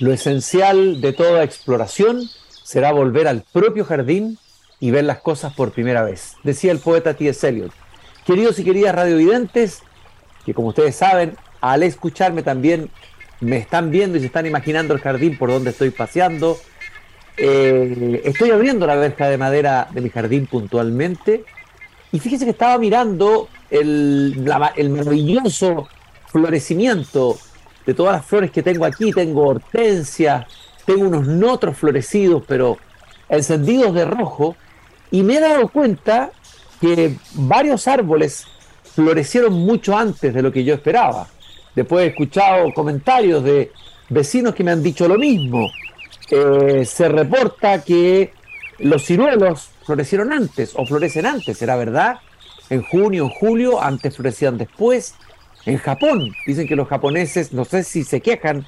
Lo esencial de toda exploración será volver al propio jardín y ver las cosas por primera vez, decía el poeta T.S. Eliot. Queridos y queridas radiovidentes, que como ustedes saben, al escucharme también me están viendo y se están imaginando el jardín por donde estoy paseando. Eh, estoy abriendo la verja de madera de mi jardín puntualmente y fíjense que estaba mirando el maravilloso florecimiento de todas las flores que tengo aquí. Tengo hortensia, tengo unos notros florecidos, pero encendidos de rojo. Y me he dado cuenta que varios árboles florecieron mucho antes de lo que yo esperaba. Después he escuchado comentarios de vecinos que me han dicho lo mismo. Eh, se reporta que los ciruelos florecieron antes o florecen antes, ¿será verdad? En junio, julio, antes florecían después. En Japón, dicen que los japoneses, no sé si se quejan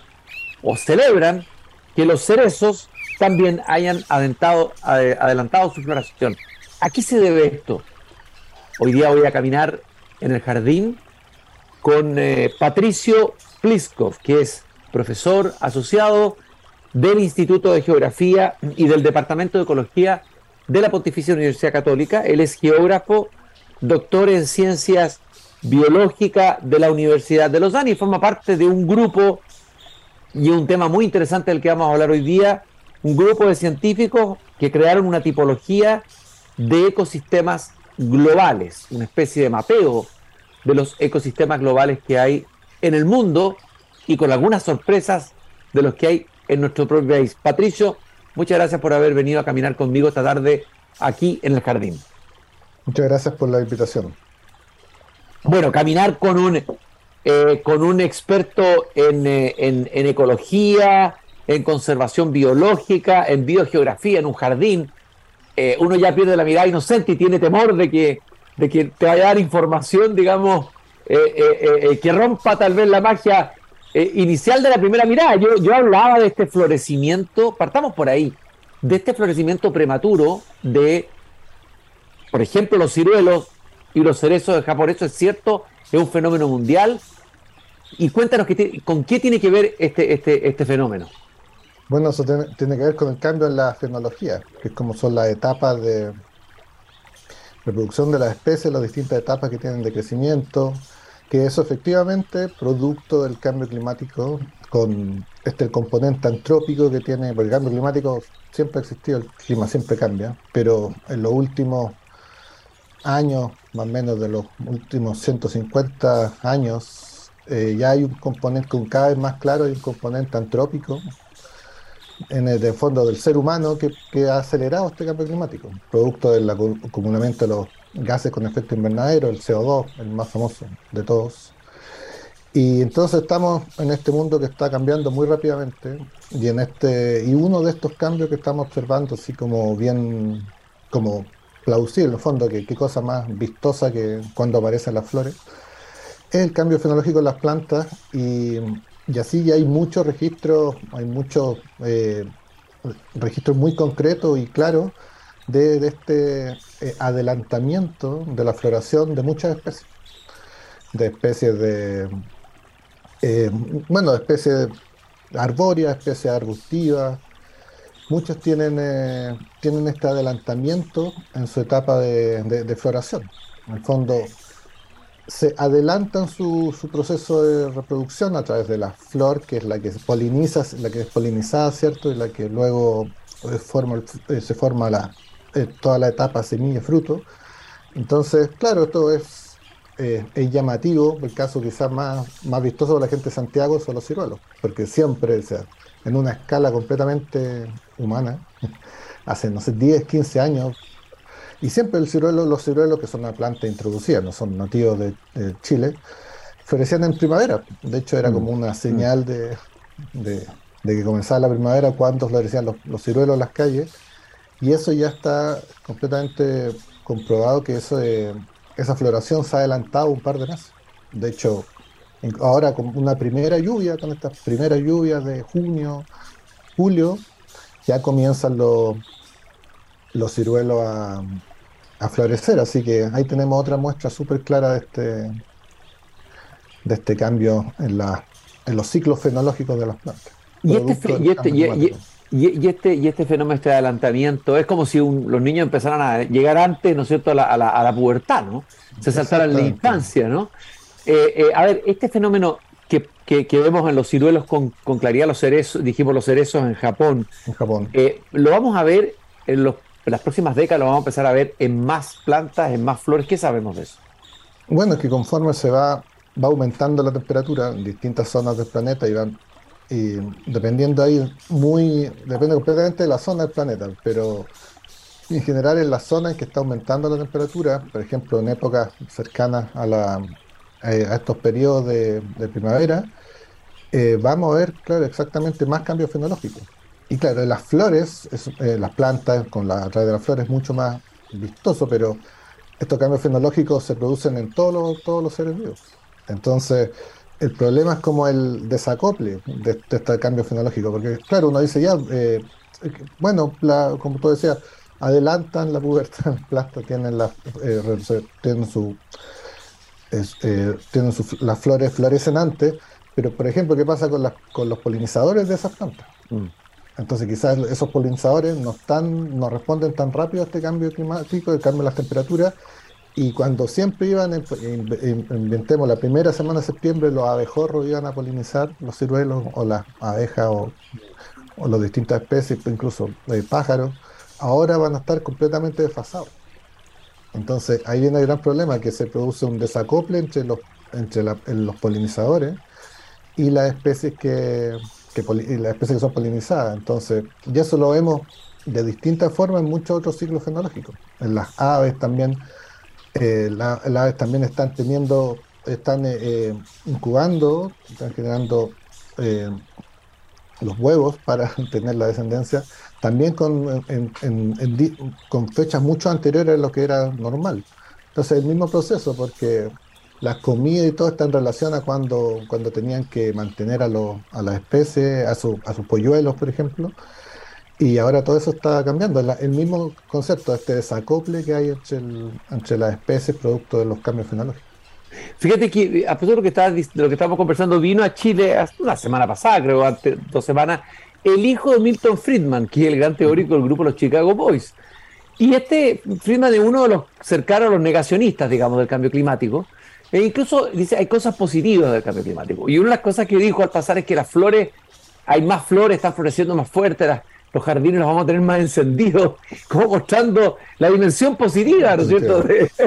o celebran que los cerezos también hayan adelantado, su floración. ¿A qué se debe esto? Hoy día voy a caminar en el jardín con eh, Patricio Pliskov, que es profesor asociado del Instituto de Geografía y del Departamento de Ecología de la Pontificia Universidad Católica. Él es geógrafo, doctor en ciencias biológicas de la Universidad de Lausanne y forma parte de un grupo y un tema muy interesante del que vamos a hablar hoy día, un grupo de científicos que crearon una tipología de ecosistemas globales, una especie de mapeo de los ecosistemas globales que hay en el mundo y con algunas sorpresas de los que hay en nuestro propio país. Patricio, muchas gracias por haber venido a caminar conmigo esta tarde aquí en el jardín. Muchas gracias por la invitación. Bueno, caminar con un, eh, con un experto eh, en, en, ecología, en conservación biológica, en biogeografía, en un jardín, eh, uno ya pierde la mirada inocente y tiene temor de que, de que te vaya a dar información, digamos, que rompa tal vez la magia inicial de la primera mirada. Yo, yo hablaba de este florecimiento, partamos por ahí, de este florecimiento prematuro de, por ejemplo, los ciruelos y los cerezos de Japón. Eso es cierto, es un fenómeno mundial. Y cuéntanos con qué tiene que ver este, este, este fenómeno. Bueno, eso tiene, tiene, que ver con el cambio en la fenología, que es como son las etapas de reproducción de las especies, las distintas etapas que tienen de crecimiento, que eso efectivamente producto del cambio climático con este componente antrópico que tiene, porque el cambio climático siempre ha existido, el clima siempre cambia, pero en los últimos años, más o menos de los últimos 150 años, eh, ya hay un componente con cada vez más claro, hay un componente antrópico en el fondo del ser humano que, ha acelerado este cambio climático, producto del acumulamiento de los gases con efecto invernadero, el CO2, el más famoso de todos. Y entonces estamos en este mundo que está cambiando muy rápidamente y en este y uno de estos cambios que estamos observando así como bien como plausible, en el fondo, que qué cosa más vistosa que cuando aparecen las flores, es el cambio fenológico de las plantas y, así ya hay muchos registros, hay muchos eh, registros muy concretos y claros de, este eh, adelantamiento de la floración de muchas especies, de especies de, eh, bueno, especies arbóreas, especies arbustivas, muchos tienen, eh, tienen este adelantamiento en su etapa de, floración. En el fondo, se adelantan su, proceso de reproducción a través de la flor, que es la que poliniza, la que es polinizada, ¿cierto? Y la que luego eh, eh, se forma la, toda la etapa semilla-fruto. Entonces, claro, esto es, es llamativo, el caso quizás más, más vistoso de la gente de Santiago son los ciruelos, porque siempre, sea, en una escala completamente humana, hace, no sé, 10, 15 años. Y siempre el ciruelo, los ciruelos, que son una planta introducida, no son nativos de, Chile, florecían en primavera. De hecho, era como una mm. señal de, que comenzaba la primavera cuando florecían los, ciruelos en las calles. Y eso ya está completamente comprobado que eso, esa floración se ha adelantado un par de meses. De hecho, ahora con una primera lluvia, con estas primeras lluvias de junio, julio, ya comienzan los, los ciruelos a, florecer. Así que ahí tenemos otra muestra súper clara de este, de este cambio en, la, en los ciclos fenológicos de las plantas. Y este, y, este, y, este, y este fenómeno, este adelantamiento, es como si los niños empezaran a llegar antes, ¿no es cierto?, a la, a la, pubertad, ¿no? Se saltaran la infancia, ¿no? Eh, eh, a ver, este fenómeno que, que, vemos en los ciruelos con, con, claridad, los cerezos, dijimos los cerezos en Japón, en Japón. Eh, lo vamos a ver en, los, las próximas décadas, lo vamos a empezar a ver en más plantas, en más flores. ¿Qué sabemos de eso? Bueno, es que conforme se va, va aumentando la temperatura en distintas zonas del planeta y van y dependiendo ahí muy depende completamente de la zona del planeta pero en general en la zona en que está aumentando la temperatura por ejemplo en épocas cercanas a la eh, a estos periodos de, primavera, eh, vamos a ver, claro, exactamente más cambios fenológicos. Y claro, las flores, eh, las plantas con la raíz de las flores es mucho más vistoso, pero estos cambios fenológicos se producen en todos los, todos los seres vivos. Entonces, el problema es como el desacople de, este cambio fenológico, porque claro, uno dice ya, bueno, como tú decías, adelantan la pubertad, las plantas tienen, la, tienen su eh, tienen las flores florecen antes, pero por ejemplo, ¿qué pasa con, las, con los polinizadores de esas plantas? Mm. Entonces quizás esos polinizadores no, están, no responden tan rápido a este cambio climático, el cambio de las temperaturas, y cuando siempre iban, inventemos la primera semana de septiembre, los abejorros iban a polinizar los ciruelos o las abejas o, o las distintas especies, incluso eh, pájaros, ahora van a estar completamente desfasados. Entonces ahí viene el gran problema, que se produce un desacople entre los, entre los polinizadores y las especies que, las especies que son polinizadas. Entonces, y eso lo vemos de distintas formas en muchos otros ciclos fenológicos. En las aves también, eh, las aves también están teniendo, están eh, eh, incubando, están generando los huevos para tener la descendencia también con, con fechas mucho anteriores a lo que era normal. Entonces, el mismo proceso, porque las comidas y todo está en relación a cuando, cuando tenían que mantener a, los, a las especies, a, su, a sus polluelos, por ejemplo. Y ahora todo eso está cambiando. el mismo concepto, este desacople que hay entre, las especies producto de los cambios fenológicos. Fíjate que, a pesar de lo que, de lo que estábamos conversando, vino a Chile hace una semana pasada, creo, hace dos semanas, el hijo de Milton Friedman, que es el gran teórico del grupo Los Chicago Boys. Y este Friedman es uno de los cercanos a los negacionistas, digamos, del cambio climático. E incluso dice, hay cosas positivas del cambio climático. Y una de las cosas que dijo al pasar es que las flores, hay más flores, están floreciendo más fuerte, los jardines los vamos a tener más encendidos, como mostrando la dimensión positiva, ¿no es cierto?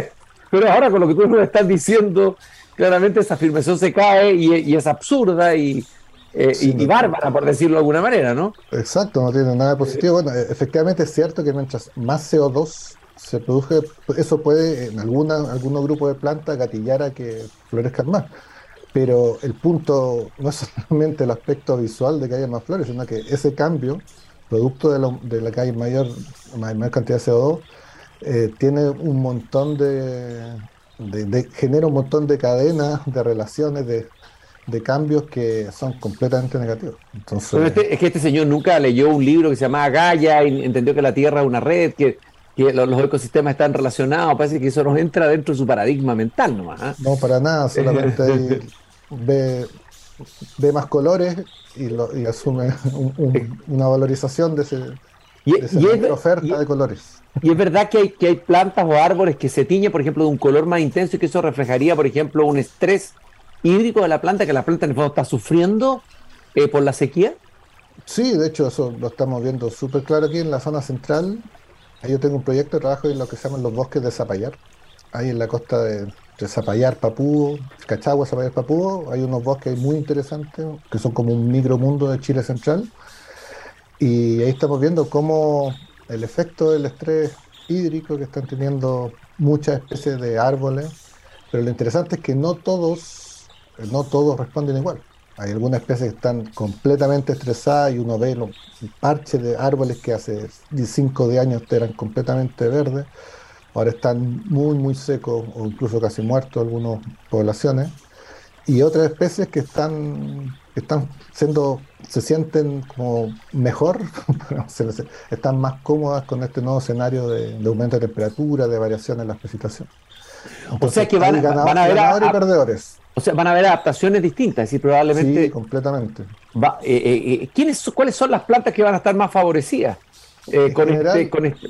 pero ahora con lo que tú nos estás diciendo, claramente esa afirmación se cae y, y es absurda y, eh, y, bárbara, por decirlo de alguna manera, ¿no? Exacto, no tiene nada de positivo. Bueno, e, efectivamente es cierto que mientras más CO2 se produce, eso puede en alguna, algunos grupos de plantas gatillar a que florezcan más. Pero el punto no es solamente el aspecto visual de que haya más flores, sino que ese cambio, producto de, lo, de la que hay mayor, mayor cantidad de CO2, eh, tiene un montón de, de, genera un montón de cadenas, de relaciones, de, de cambios que son completamente negativos. Entonces, este, es que este señor nunca leyó un libro que se llamaba Gaia y entendió que la Tierra es una red, que, los, ecosistemas están relacionados. Parece que eso nos entra dentro de su paradigma mental nomás. ¿ah? No, para nada, solamente ve, más colores y, asume una valorización de, ese, esa oferta de colores. Y es verdad que hay, que hay plantas o árboles que se tiñen, por ejemplo, de un color más intenso y que eso reflejaría, por ejemplo, un estrés hídrico de la planta, que la planta en está sufriendo eh, por la sequía? Sí, de hecho eso lo estamos viendo súper claro aquí en la zona central. Yo tengo un proyecto de trabajo en lo que se llaman los bosques de Zapallar. Ahí en la costa de, Zapallar, Papúo, Cachagua, Zapallar, Papúo, hay unos bosques muy interesantes que son como un micromundo de Chile central. Y ahí estamos viendo cómo el efecto del estrés hídrico que están teniendo muchas especies de árboles, pero lo interesante es que no todos no todos responden igual. Hay algunas especies que están completamente estresadas y uno ve los parches de árboles que hace 5 de años eran completamente verdes, ahora están muy, muy secos o incluso casi muertos algunas poblaciones. Y otras especies que están, están siendo, se sienten como mejor, están más cómodas con este nuevo escenario de, aumento de temperatura, de variación en la precipitación. o sea que van, van a haber perdedores O sea, van a haber adaptaciones distintas, y probablemente. Sí, completamente. Va, eh, eh, eh, ¿quiénes, ¿Cuáles son las plantas que van a estar más favorecidas con, este, con este?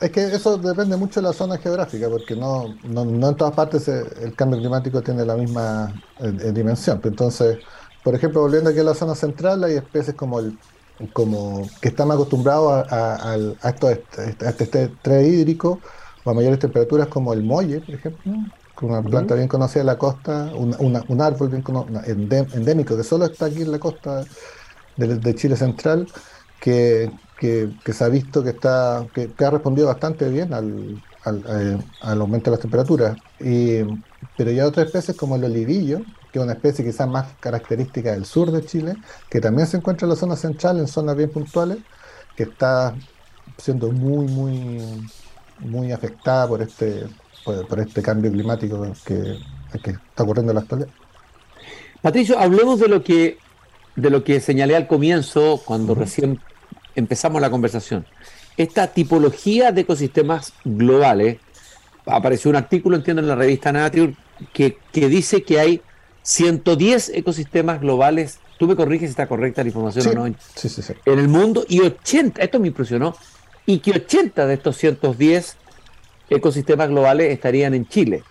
Es que eso depende mucho de la zona geográfica, porque no, no, no en todas partes el cambio climático tiene la misma dimensión. Entonces, por ejemplo, volviendo aquí a la zona central, hay especies como el como que están acostumbrados a, a, a, esto, a este estrés hídrico o a mayores temperaturas como el molle, por ejemplo, una planta bien conocida de la costa, un árbol bien endémico que solo está aquí en la costa de, Chile Central, que, que, se ha visto que está que, ha respondido bastante bien al, al, eh, al, aumento de las temperaturas. Y, pero ya otras especies como el olivillo, que es una especie quizás más característica del sur de Chile, que también se encuentra en la zona central, en zonas bien puntuales, que está siendo muy, muy, muy afectada por este por, este cambio climático que, está ocurriendo en la actualidad. Patricio, hablemos de lo que de lo que señalé al comienzo cuando recién empezamos la conversación. Esta tipología de ecosistemas globales, apareció un artículo, entiendo, en la revista Nature, que, que dice que hay 110 ecosistemas globales, tú me corriges si está correcta la información o no, sí, sí, en el mundo, y 80, esto me impresionó, y que 80 de estos 110 ecosistemas globales estarían en Chile.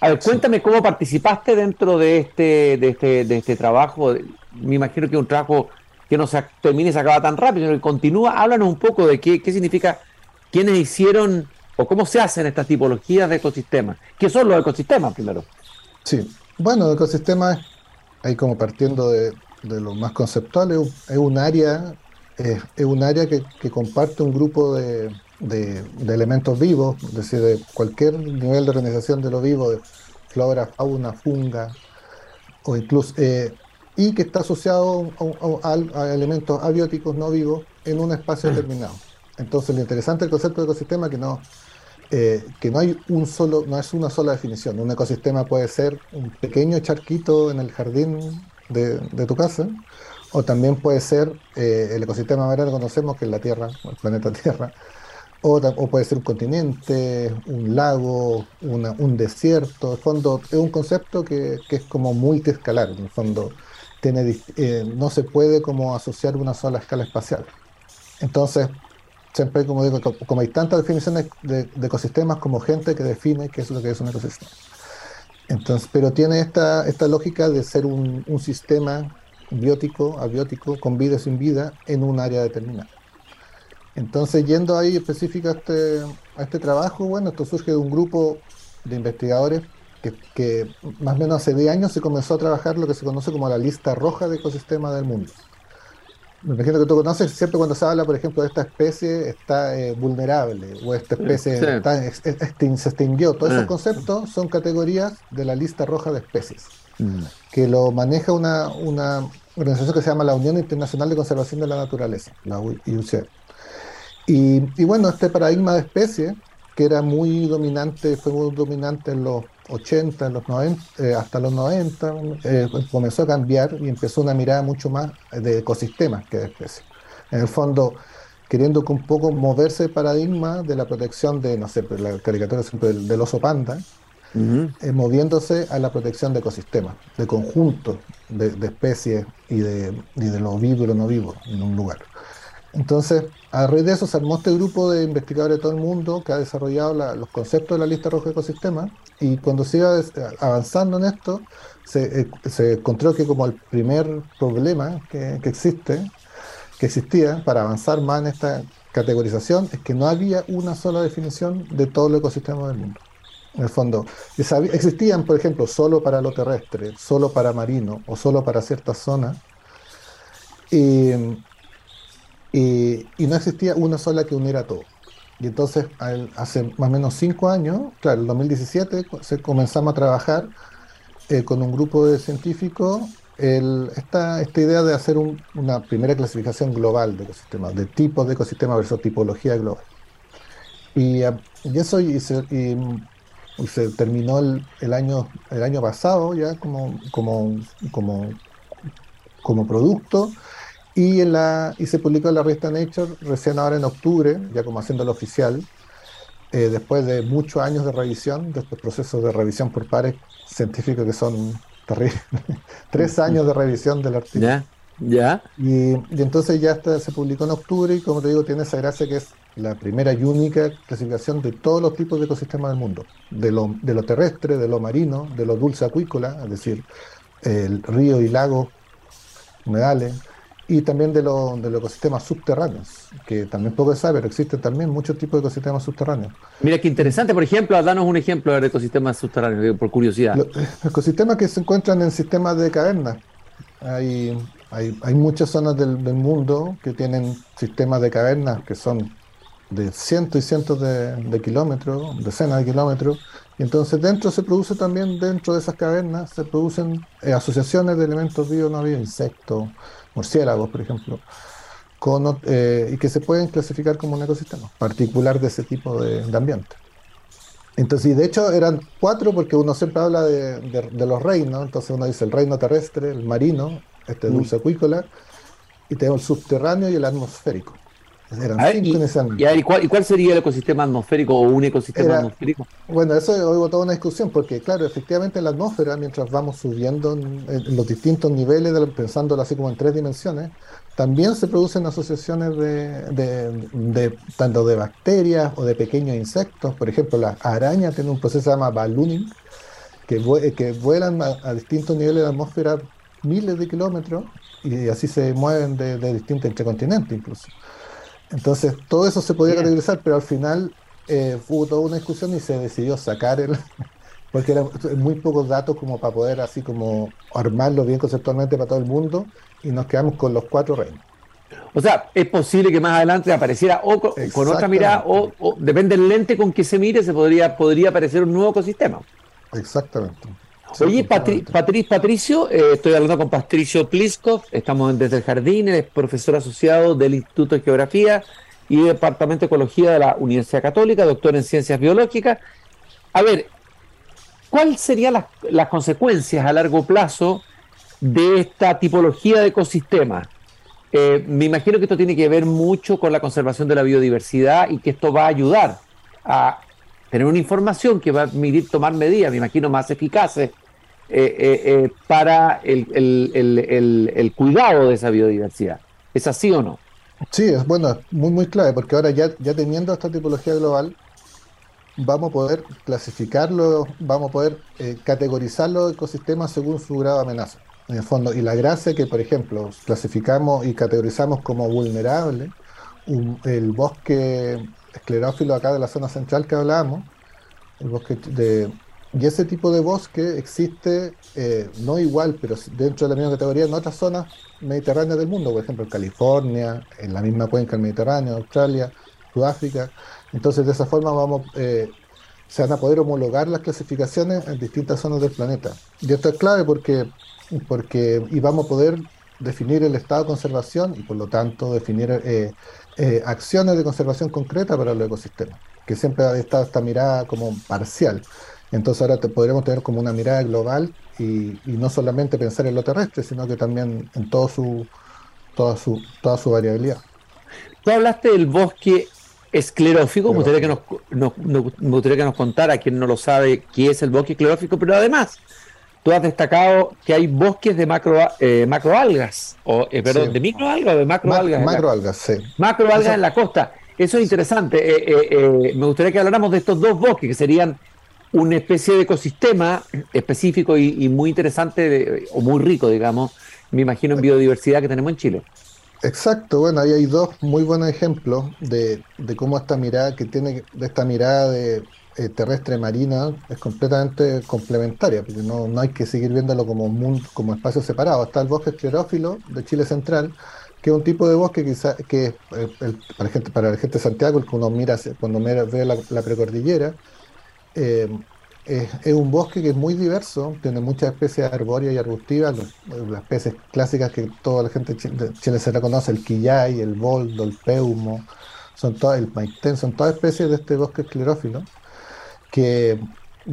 A ver, cuéntame cómo participaste dentro de este, de este, de este trabajo. Me imagino que es un trabajo que no se termine y se acaba tan rápido, sino que continúa. Háblanos un poco de qué, qué significa, quiénes hicieron o cómo se hacen estas tipologías de ecosistemas. ¿Qué son los ecosistemas primero? Sí, bueno, ecosistemas, ahí como partiendo de, de lo más conceptual, es un área, es un área que, que comparte un grupo de, de, elementos vivos, es decir, de cualquier nivel de organización de lo vivo, de flora, fauna, funga, o incluso, eh, y que está asociado a, elementos abióticos no vivos en un espacio determinado. Entonces, lo interesante del concepto de ecosistema es que no, eh, que no hay un solo, no es una sola definición. Un ecosistema puede ser un pequeño charquito en el jardín de, tu casa, o también puede ser eh, el ecosistema grande que conocemos, que es la Tierra, el planeta Tierra, o, puede ser un continente, un lago, un desierto. En fondo, es un concepto que, es como multiescalar. En el fondo, tiene, eh, no se puede como asociar una sola escala espacial. Entonces, siempre como digo, como hay tantas definiciones de, ecosistemas como gente que define qué es lo que es un ecosistema. Entonces, pero tiene esta, lógica de ser un, un sistema biótico, abiótico, con vida y sin vida, en un área determinada. Entonces, yendo ahí específico a este, a este trabajo, bueno, esto surge de un grupo de investigadores que, más o menos hace 10 años se comenzó a trabajar lo que se conoce como la lista roja de ecosistemas del mundo. Me imagino que tú conoces, siempre cuando se habla, por ejemplo, de esta especie está eh, vulnerable o esta especie está, se extinguió. Todos esos conceptos son categorías de la lista roja de especies, mm. que lo maneja una, una organización que se llama la Unión Internacional de Conservación de la Naturaleza, la IUCN. Y, bueno, este paradigma de especie, que era muy dominante, fue muy dominante en los 80, en los 90, eh, hasta los 90, eh, comenzó a cambiar y empezó una mirada mucho más de ecosistemas que de especies. En el fondo, queriendo un poco moverse el paradigma de la protección de, no sé, la caricatura siempre del, oso panda, eh, moviéndose a la protección de ecosistemas, de conjuntos de, especies y de, y de lo vivo y lo no vivo en un lugar. Entonces, a raíz de eso se armó este grupo de investigadores de todo el mundo que ha desarrollado los conceptos de la lista roja de ecosistemas y cuando se iba avanzando en esto, se, eh, encontró que como el primer problema que, existe, que existía para avanzar más en esta categorización, es que no había una sola definición de todo el ecosistema del mundo. En el fondo, existían, por ejemplo, solo para lo terrestre, solo para marino o solo para ciertas zonas. Y, no existía una sola que uniera todo. Y entonces, hace más o menos cinco años, claro, en 2017, se comenzamos a trabajar eh, con un grupo de científicos esta, esta idea de hacer una primera clasificación global de ecosistemas, de tipos de ecosistemas versus tipología global. Y, ah, eso y se, se terminó el, año, el año pasado ya como, como, como producto y, en la, y se publicó en la revista Nature recién ahora en octubre, ya como haciéndolo oficial, eh, después de muchos años de revisión, de estos procesos de revisión por pares científicos que son terrible. Tres años de revisión del artículo. Ya, ya. Y, y entonces ya está, se publicó en octubre y como te digo, tiene esa gracia que es la primera y única clasificación de todos los tipos de ecosistemas del mundo, de lo, de lo terrestre, de lo marino, de lo dulce acuícola, es decir, el río y lago, humedales, y también de, lo, de los ecosistemas subterráneos, que también poco se sabe, pero existen también muchos tipos de ecosistemas subterráneos. Mira qué interesante, por ejemplo, danos un ejemplo de ecosistemas subterráneos, eh, por curiosidad. Los ecosistemas que se encuentran en sistemas de cavernas. Hay, hay, hay muchas zonas del, del mundo que tienen sistemas de cavernas que son de cientos y cientos de, de, kilómetros, decenas de kilómetros, y entonces dentro se produce también, dentro de esas cavernas, se producen eh, asociaciones de elementos vivos, no vivos, insectos, murciélagos, por ejemplo, con, eh, y que se pueden clasificar como un ecosistema particular de ese tipo de, de ambiente. Entonces, y de hecho eran cuatro porque uno siempre habla de, de, de, los reinos, entonces uno dice el reino terrestre, el marino, este dulce acuícola, y tenemos el subterráneo y el atmosférico. Eran ver, cinco y, en ese y, ver, ¿y, cuál, ¿y, cuál, sería el ecosistema atmosférico o un ecosistema Era, atmosférico? Bueno, eso hubo toda una discusión, porque claro, efectivamente en la atmósfera, mientras vamos subiendo en, en los distintos niveles, de, pensándolo así como en tres dimensiones, también se producen asociaciones de, de, de, tanto de bacterias o de pequeños insectos. Por ejemplo, las arañas tienen un proceso que se llama ballooning, que, que vuelan a, a distintos niveles de la atmósfera miles de kilómetros y así se mueven de, de distintos entre continentes incluso. Entonces, todo eso se podía categorizar, pero al final eh, hubo toda una discusión y se decidió sacar el. porque eran muy pocos datos como para poder así como armarlo bien conceptualmente para todo el mundo y nos quedamos con los cuatro reinos. O sea, es posible que más adelante apareciera o con, con otra mirada, o, o, depende del lente con que se mire, se podría, podría aparecer un nuevo ecosistema. Exactamente. Oye, Patri Patri Patricio, eh, estoy hablando con Patricio Pliskov, estamos desde el jardín, es profesor asociado del Instituto de Geografía y Departamento de Ecología de la Universidad Católica, doctor en Ciencias Biológicas. A ver, ¿cuáles serían las, las consecuencias a largo plazo de esta tipología de ecosistema? Eh, me imagino que esto tiene que ver mucho con la conservación de la biodiversidad y que esto va a ayudar a tener una información que va a permitir tomar medidas, me imagino, más eficaces eh, eh, eh, para el, cuidado de esa biodiversidad. ¿Es así o no? Sí, es bueno, muy, muy clave, porque ahora ya, teniendo esta tipología global, vamos a poder clasificarlo, vamos a poder categorizar los ecosistemas según su grado de amenaza. En el fondo, y la gracia que, por ejemplo, clasificamos y categorizamos como vulnerable el bosque esclerófilo acá de la zona central que hablábamos, el bosque de, y ese tipo de bosque existe eh, no igual, pero dentro de la misma categoría en otras zonas mediterráneas del mundo, por ejemplo en California, en la misma cuenca del Mediterráneo, Australia, Sudáfrica. Entonces de esa forma vamos, eh, se van a poder homologar las clasificaciones en distintas zonas del planeta. Y esto es clave porque, porque y vamos a poder definir el estado de conservación y por lo tanto definir eh, eh, acciones de conservación concreta para los ecosistemas, que siempre ha estado esta mirada como parcial. Entonces ahora te, podremos tener como una mirada global y, y, no solamente pensar en lo terrestre, sino que también en todo su, toda, su, toda su variabilidad. Tú hablaste del bosque esclerófico, me gustaría, que nos, nos, me gustaría que nos contara, quien no lo sabe, qué es el bosque esclerófico, pero además tú has destacado que hay bosques de macro, eh, macroalgas, o eh, perdón, sí. de microalgas o de macroalgas. Ma macroalgas, sí. Macroalgas Eso... en la costa. Eso es interesante. Eh, eh, me gustaría que habláramos de estos dos bosques, que serían una especie de ecosistema específico y, y muy interesante, de, o muy rico, digamos, me imagino, en biodiversidad que tenemos en Chile. Exacto, bueno, ahí hay dos muy buenos ejemplos de, de cómo esta mirada que tiene, de esta mirada de eh, terrestre marina es completamente complementaria, porque no, no hay que seguir viéndolo como mundo, como espacio separado. Está el bosque esclerófilo de Chile Central, que es un tipo de bosque quizá, que eh, el, para, gente, para la gente de Santiago, el que uno mira cuando mira, ve la, la precordillera, eh, es, es, un bosque que es muy diverso, tiene muchas especies arbóreas y arbustivas, las especies clásicas que toda la gente de Chile se reconoce, el quillay, el boldo, el peumo, son todas, el maitén, son todas especies de este bosque esclerófilo que,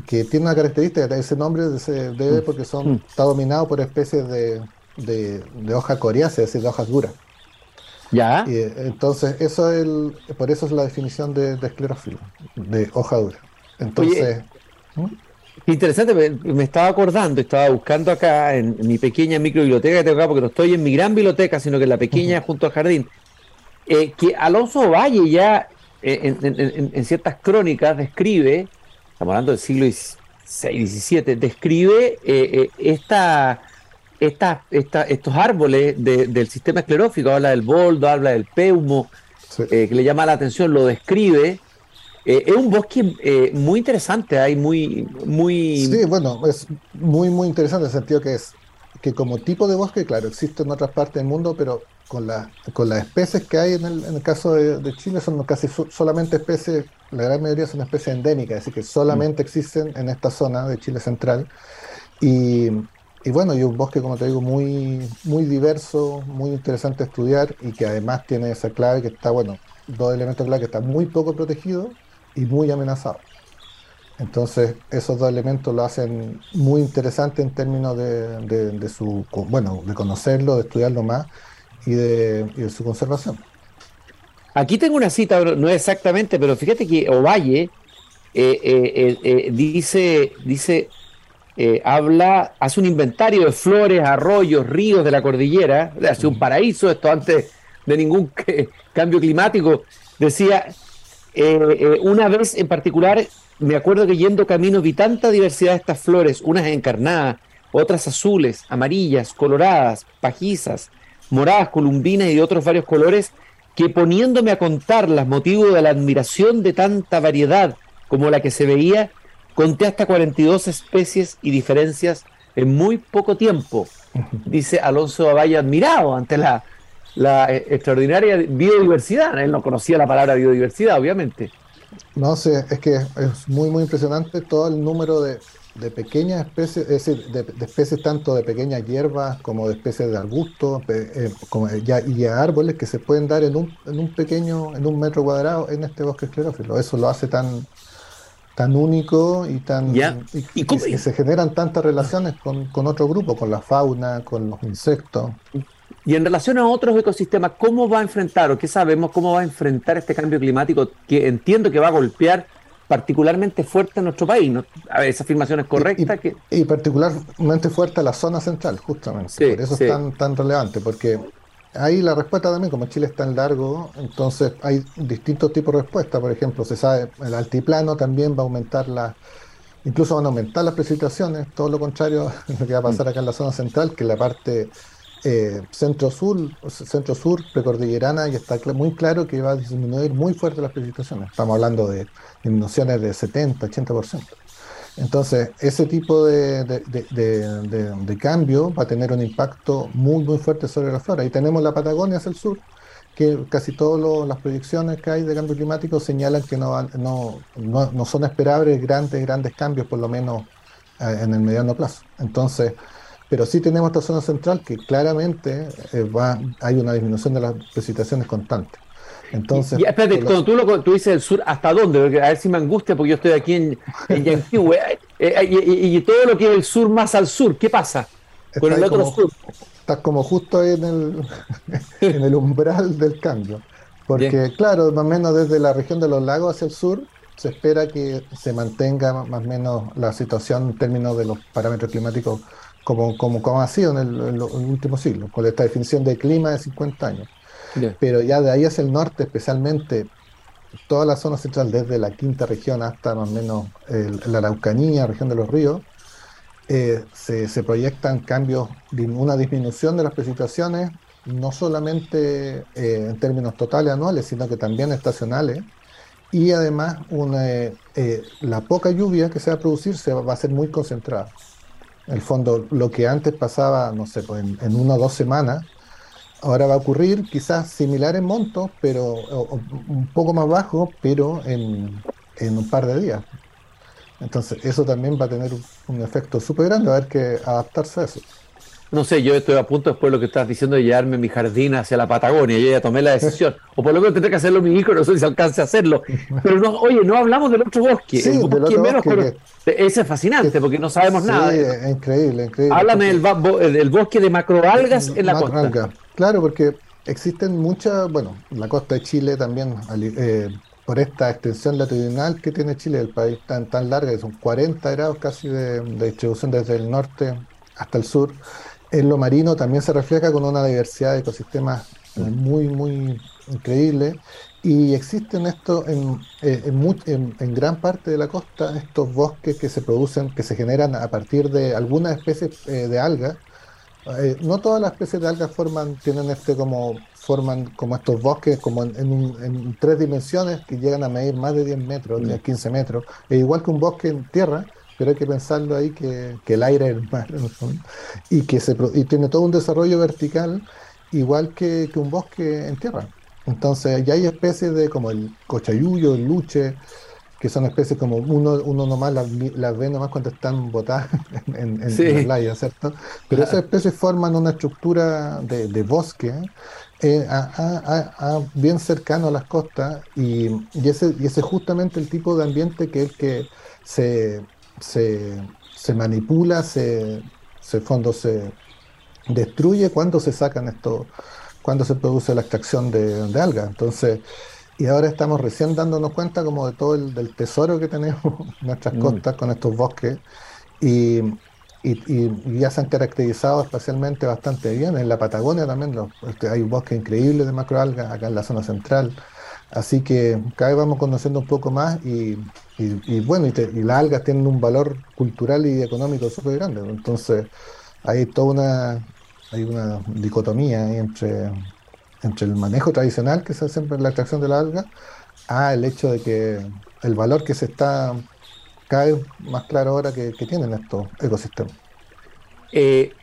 que tiene una característica, ese nombre se debe porque son, mm. está dominado por especies de, de, de hoja coriácea, es decir, de hojas duras. Ya. Y, entonces, eso es el, por eso es la definición de, de esclerófilo, de hoja dura. Entonces. Oye, Interesante, me, estaba acordando, estaba buscando acá en, mi pequeña microbiblioteca que tengo acá, porque no estoy en mi gran biblioteca, sino que en la pequeña junto al jardín, eh, que Alonso Valle ya eh, en, ciertas crónicas describe, estamos hablando del siglo XVI, XVII, describe eh, esta, esta, estos árboles del sistema esclerófico, habla del boldo, habla del peumo, que le llama la atención, lo describe eh, es un bosque eh, muy interesante, hay muy, muy... Sí, bueno, es muy, muy interesante en el sentido que es que como tipo de bosque, claro, existe en otras partes del mundo, pero con, la, con las especies que hay en el, en el caso de, Chile son casi solamente especies, la gran mayoría son especies endémicas, es decir, que solamente mm. existen en esta zona de Chile central. Y, y bueno, y un bosque, como te digo, muy, muy diverso, muy interesante estudiar y que además tiene esa clave que está, bueno, dos elementos clave que está muy poco protegido y muy amenazado. Entonces, esos dos elementos lo hacen muy interesante en términos de, su, bueno, de conocerlo, de estudiarlo más y de, su conservación. Aquí tengo una cita, no exactamente, pero fíjate que Ovalle eh, eh, eh, dice, dice habla, hace un inventario de flores, arroyos, ríos de la cordillera, hace un paraíso, esto antes de ningún cambio climático. Decía, eh, eh, una vez en particular, me acuerdo que yendo camino vi tanta diversidad de estas flores, unas encarnadas, otras azules, amarillas, coloradas, pajizas, moradas, columbinas y de otros varios colores, que poniéndome a contarlas, motivo de la admiración de tanta variedad como la que se veía, conté hasta 42 especies y diferencias en muy poco tiempo, dice Alonso Abaya, admirado ante la la eh, extraordinaria biodiversidad. Él no conocía la palabra biodiversidad, obviamente. No sé, es que es muy, muy impresionante todo el número de, pequeñas especies, es decir, de, especies tanto de pequeñas hierbas como de especies de arbustos eh, como ya, y árboles que se pueden dar en un, en un pequeño, en un metro cuadrado en este bosque esclerófilo. Eso lo hace tan, tan único y tan y, que se generan tantas relaciones con, con otro grupo, con la fauna, con los insectos. Y en relación a otros ecosistemas, ¿cómo va a enfrentar o qué sabemos cómo va a enfrentar este cambio climático que entiendo que va a golpear particularmente fuerte en nuestro país? A ver, esa afirmación es correcta. Y, que... y particularmente fuerte a la zona central, justamente. Por eso es tan, tan relevante, porque ahí la respuesta también, como Chile es tan largo, entonces hay distintos tipos de respuestas. Por ejemplo, se sabe, el altiplano también va a aumentar la... Incluso van a aumentar las precipitaciones, todo lo contrario a lo que va a pasar acá en la zona central, que la parte eh, centro-sur, centro-sur precordillerana, y está muy claro que va a disminuir muy fuerte las precipitaciones. Estamos hablando de disminuciones de 70, 80%. Entonces, ese tipo de, cambio va a tener un impacto muy, muy fuerte sobre la flora. Y tenemos la Patagonia hacia el sur, que casi todas las proyecciones que hay de cambio climático señalan que no, no son esperables grandes, grandes cambios, por lo menos eh, en el mediano plazo. Entonces, pero sí tenemos esta zona central que claramente eh, va, hay una disminución de las precipitaciones constantes. Entonces, y, espérate, cuando tú, lo, tú dices el sur, ¿hasta dónde? a ver si me angustia porque yo estoy aquí en, en eh, eh, y, todo lo que es el sur más al sur, ¿qué pasa con el otro sur? Estás como justo en el, en el umbral del cambio. Porque, claro, más o menos desde la región de los lagos hacia el sur, se espera que se mantenga más o menos la situación en términos de los parámetros climáticos como, como, como ha sido en el, último siglo, con esta definición de clima de 50 años. Pero ya de ahí hacia el norte, especialmente toda la zona central, desde la quinta región hasta más o menos la Araucanía, región de los ríos, eh, se, proyectan cambios, una disminución de las precipitaciones, no solamente eh, en términos totales anuales, sino que también estacionales. Y además, una, eh, la poca lluvia que se va a producir se va a ser muy concentrada. En el fondo, lo que antes pasaba, no sé, pues en, una o dos semanas, ahora va a ocurrir quizás similar en monto, pero un poco más bajo, pero en, un par de días. Entonces, eso también va a tener un, efecto súper grande, va a haber que adaptarse a eso. No sé, yo estoy a punto después de lo que estás diciendo de llevarme mi jardín hacia la Patagonia. Yo ya tomé la decisión. o por lo menos tendré que hacerlo mi hijo, no sé si alcance a hacerlo. Pero no, oye, no hablamos del otro bosque. Sí, del otro bosque ese es fascinante porque no sabemos nada. Sí, increíble, increíble. Háblame del, bosque de macroalgas en la costa. Claro, porque existen muchas, bueno, la costa de Chile también, eh, por esta extensión latitudinal que tiene Chile, el país tan, tan largo, que son 40 grados casi de, distribución desde el norte hasta el sur, en lo marino también se refleja con una diversidad de ecosistemas muy, muy increíble. Y existen esto en, eh, en, en, gran parte de la costa, estos bosques que se producen, que se generan a partir de algunas especies eh, de algas. Eh, no todas las especies de algas forman, tienen este como, forman como estos bosques como en, tres dimensiones que llegan a medir más de 10 metros, 15 metros. Igual que un bosque en tierra, pero hay que pensarlo ahí que, que el aire es el mar, y que se, y tiene todo un desarrollo vertical igual que, que un bosque en tierra. Entonces, ya hay especies de como el cochayuyo, el luche, que son especies como uno, uno nomás las, ve nomás cuando están botadas en, en, la playa, ¿cierto? Pero esas especies forman una estructura de, bosque eh, bien cercano a las costas y, ese, y ese es justamente el tipo de ambiente que es que se, se, manipula, se, se, fondo, se destruye cuando se sacan estos cuando se produce la extracción de, de algas. Entonces, y ahora estamos recién dándonos cuenta como de todo el del tesoro que tenemos en nuestras mm. costas con estos bosques y, y, ya se han caracterizado especialmente bastante bien. En la Patagonia también este, hay un bosque increíble de macroalgas acá en la zona central. Así que cada vez vamos conociendo un poco más y, bueno, y, las algas tienen un valor cultural y económico súper grande. Entonces hay toda una, hay una dicotomía entre, entre el manejo tradicional que se hace en la extracción de la alga a el hecho de que el valor que se está cada vez más claro ahora que, tienen estos ecosistemas. Eh,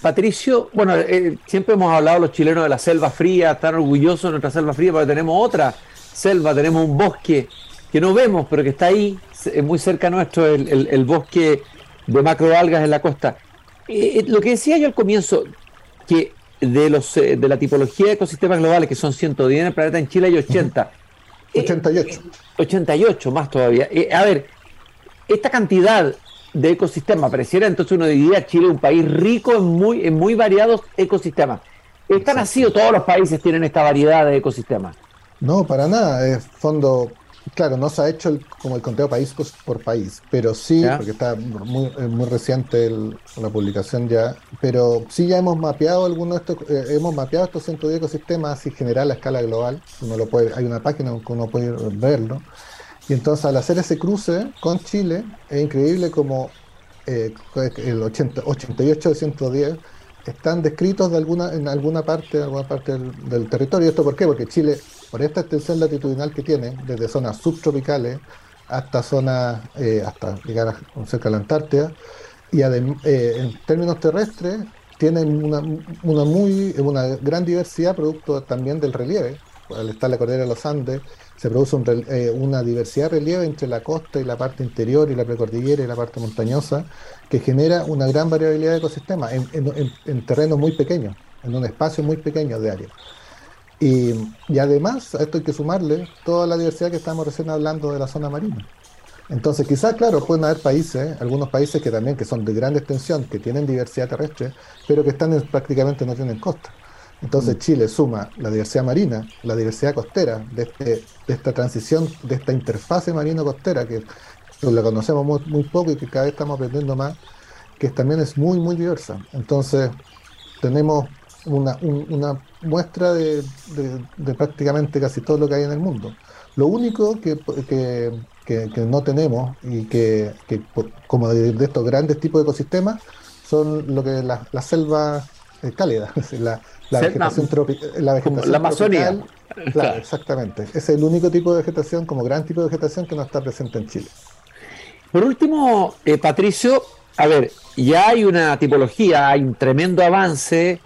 Patricio, bueno, eh, siempre hemos hablado los chilenos de la selva fría, están orgullosos de nuestra selva fría, porque tenemos otra selva, tenemos un bosque que no vemos, pero que está ahí, muy cerca nuestro, el, el bosque de macroalgas en la costa. Eh, eh, lo que decía yo al comienzo, que de los eh, de la tipología de ecosistemas globales, que son 110 en el planeta, en Chile hay 80. 88. 88 más todavía. a ver, esta cantidad de ecosistemas, pareciera entonces uno diría Chile un país rico en muy, en muy variados ecosistemas. ¿Están así o todos los países tienen esta variedad de ecosistemas? No, para nada. Es fondo Claro, no se ha hecho como el conteo país por país, pero sí, porque está muy, muy reciente la publicación ya, pero sí ya hemos mapeado algunos de estos, eh, hemos mapeado estos 110 ecosistemas en general a escala global, uno lo puede, hay una página donde uno puede verlo, y entonces al hacer ese cruce con Chile, es increíble como eh, el 80, 88 de 110 están descritos de alguna, en alguna parte, en alguna parte del, del territorio. ¿Esto por qué? Porque Chile por esta extensión latitudinal que tiene, desde zonas subtropicales hasta zonas, eh, hasta llegar a, cerca de la Antártida, y eh, en términos terrestres tienen una, muy, una gran diversidad producto también del relieve. Al estar la cordillera de los Andes, se produce eh, una diversidad de relieve entre la costa y la parte interior y la precordillera y la parte montañosa, que genera una gran variabilidad de ecosistemas en, en terrenos muy pequeños, en un espacio muy pequeño de área. Y, además a esto hay que sumarle toda la diversidad que estamos recién hablando de la zona marina. Entonces, quizás, claro, pueden haber países, algunos países que también que son de gran extensión, que tienen diversidad terrestre, pero que están prácticamente no tienen costa. Entonces, mm. Chile suma la diversidad marina, la diversidad costera, de, este, de esta transición, de esta interfase marino-costera, que la conocemos muy, muy, poco y que cada vez estamos aprendiendo más, que también es muy, muy diversa. Entonces, tenemos una, una muestra de, prácticamente casi todo lo que hay en el mundo. Lo único que, no tenemos y que, como de, estos grandes tipos de ecosistemas son lo que las la selva eh, cálida, la, la vegetación, la, vegetación la Amazonía. Claro, exactamente. Es el único tipo de vegetación, como gran tipo de vegetación que no está presente en Chile. Por último, eh, Patricio, a ver, ya hay una tipología, hay un tremendo avance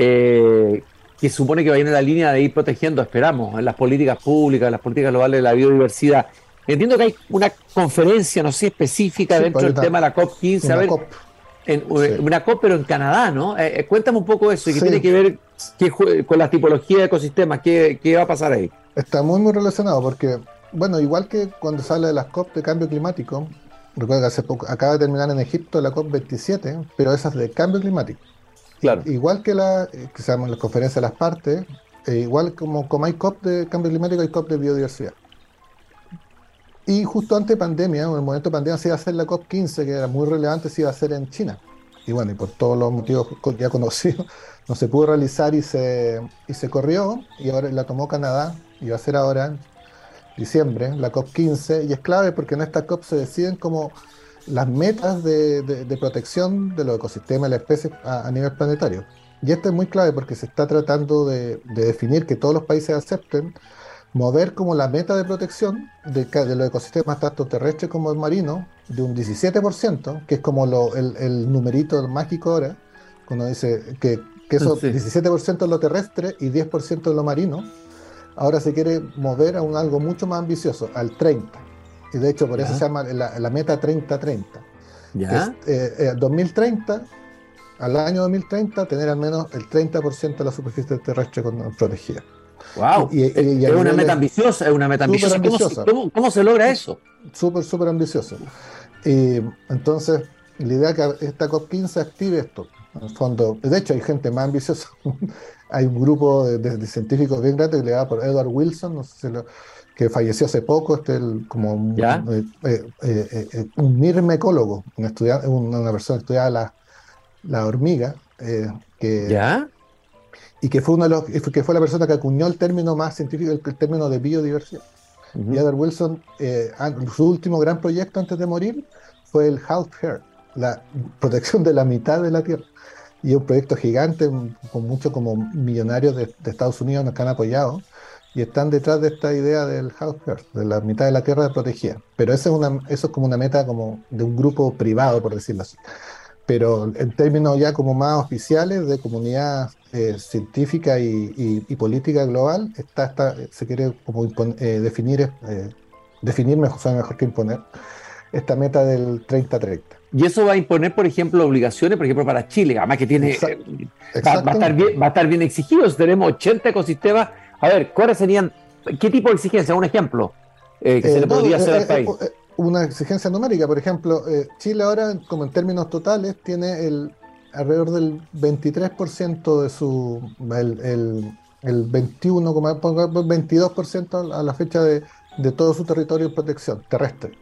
eh, que supone que va en la línea de ir protegiendo, esperamos, en las políticas públicas, en las políticas globales de la biodiversidad. Entiendo que hay una conferencia, no sé, específica dentro del tema de la COP15. Una, COP. En, una COP, pero en Canadá, ¿no? Eh, eh, cuéntame un poco eso y qué tiene que ver con la tipología de ecosistemas, ¿qué, ¿qué va a pasar ahí? Está muy, muy relacionado porque, bueno, igual que cuando se habla de las COP de cambio climático, recuerdo que hace poco, acaba de terminar en Egipto la COP 27, pero esas de cambio climático. Igual que la que se llama las conferencias de las partes, e igual como, como hay COP de cambio climático, hay COP de biodiversidad. Y justo antes de pandemia, en el momento de pandemia se iba a hacer la COP15, que era muy relevante, se iba a hacer en China. Y bueno, y por todos los motivos ya conocidos, no se pudo realizar y se, y se corrió, y ahora la tomó Canadá, y va a ser ahora en diciembre, la COP15, y es clave porque en esta COP se deciden como las metas de, de, protección de los ecosistemas y las especies a, nivel planetario. Y esto es muy clave porque se está tratando de, de, definir que todos los países acepten mover como la meta de protección de, de los ecosistemas tanto terrestres como marinos de un 17%, que es como lo, el, el, numerito mágico ahora, cuando dice que, que eso 17% es lo terrestre y 10% es lo marino, ahora se quiere mover a un algo mucho más ambicioso, al 30. Y de hecho por eso se llama la, la meta 30-30. ¿Ya? Eh, 2030, eh, al año 2030, tener al menos el 30% de la superficie terrestre protegida. Wow, es una meta ambiciosa, es una meta ambiciosa. ¿Cómo, se logra eso? Súper, súper ambicioso. Y entonces, la idea es que esta COP15 active esto. En el fondo, de hecho, hay gente más ambiciosa. hay un grupo de, científicos bien grande que le da por Edward Wilson, no sé si lo, que falleció hace poco, este el, como un, eh, eh, eh, un mirmecólogo, un estudiante, una persona que estudiaba la, la hormiga, que, ¿Ya? y que fue, uno de los, que fue la persona que acuñó el término más científico, el, término de biodiversidad. Y Edward Wilson, su último gran proyecto antes de morir fue el Half Earth, la protección de la mitad de la Tierra. Y un proyecto gigante, con muchos como millonarios de, de Estados Unidos que han apoyado y están detrás de esta idea del House Earth, de la mitad de la Tierra protegida. Pero eso es, una, eso es como una meta como de un grupo privado, por decirlo así. Pero en términos ya como más oficiales de comunidad eh, científica y, política global, está, está, se quiere como eh, definir, eh, definir mejor, mejor que imponer, esta meta del 30-30. Y eso va a imponer, por ejemplo, obligaciones, por ejemplo, para Chile, además que tiene, va, a estar bien, va a estar bien exigido. Tenemos 80 ecosistemas a ver, ¿cuáles serían, qué tipo de exigencia? Un ejemplo eh, que se le eh, podría hacer al eh, país. una exigencia numérica, por ejemplo, Chile ahora, como en términos totales, tiene el alrededor del 23% de su, el, el, el 21, 22% a la fecha de, de, todo su territorio en protección terrestre.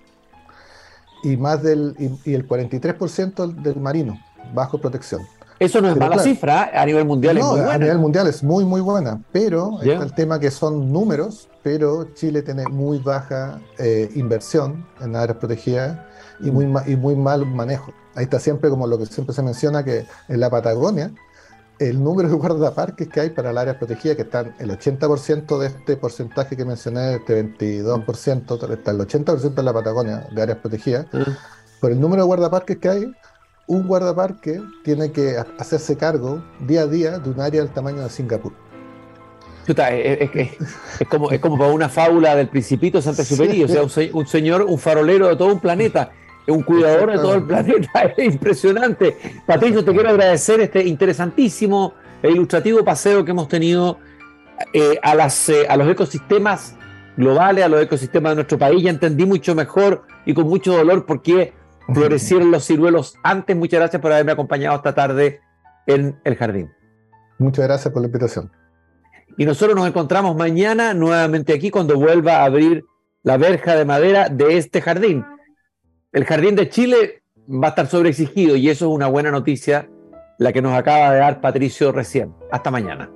Y más del y, y el 43% del marino, bajo protección. Eso no es mala cifra, a nivel mundial es muy buena. A nivel mundial es muy, muy buena, pero está el tema que son números, pero Chile tiene muy baja eh, inversión en áreas protegidas y muy, y muy mal manejo. Ahí está siempre como lo que siempre se menciona, que en la Patagonia, el número de guardaparques que hay para las áreas protegidas, que están el 80% de este porcentaje que mencioné, este 22%, está el 80% en la Patagonia de áreas protegidas, por el número de guardaparques que hay, un guardaparque tiene que hacerse cargo día a día de un área del tamaño de Singapur. Es, como, es como para una fábula del Principito Santa Superi, o sea, un, señor, un farolero de todo un planeta, un cuidador de todo el planeta, es impresionante. Patricio, te quiero agradecer este interesantísimo e ilustrativo paseo que hemos tenido eh, a, las, eh, a los ecosistemas globales, a los ecosistemas de nuestro país. Ya entendí mucho mejor y con mucho dolor por qué florecieron los ciruelos antes. Muchas gracias por haberme acompañado esta tarde en el jardín. Muchas gracias por la invitación. Y nosotros nos encontramos mañana nuevamente aquí cuando vuelva a abrir la verja de madera de este jardín. El jardín de Chile va a estar sobreexigido y eso es una buena noticia, la que nos acaba de dar Patricio recién. Hasta mañana.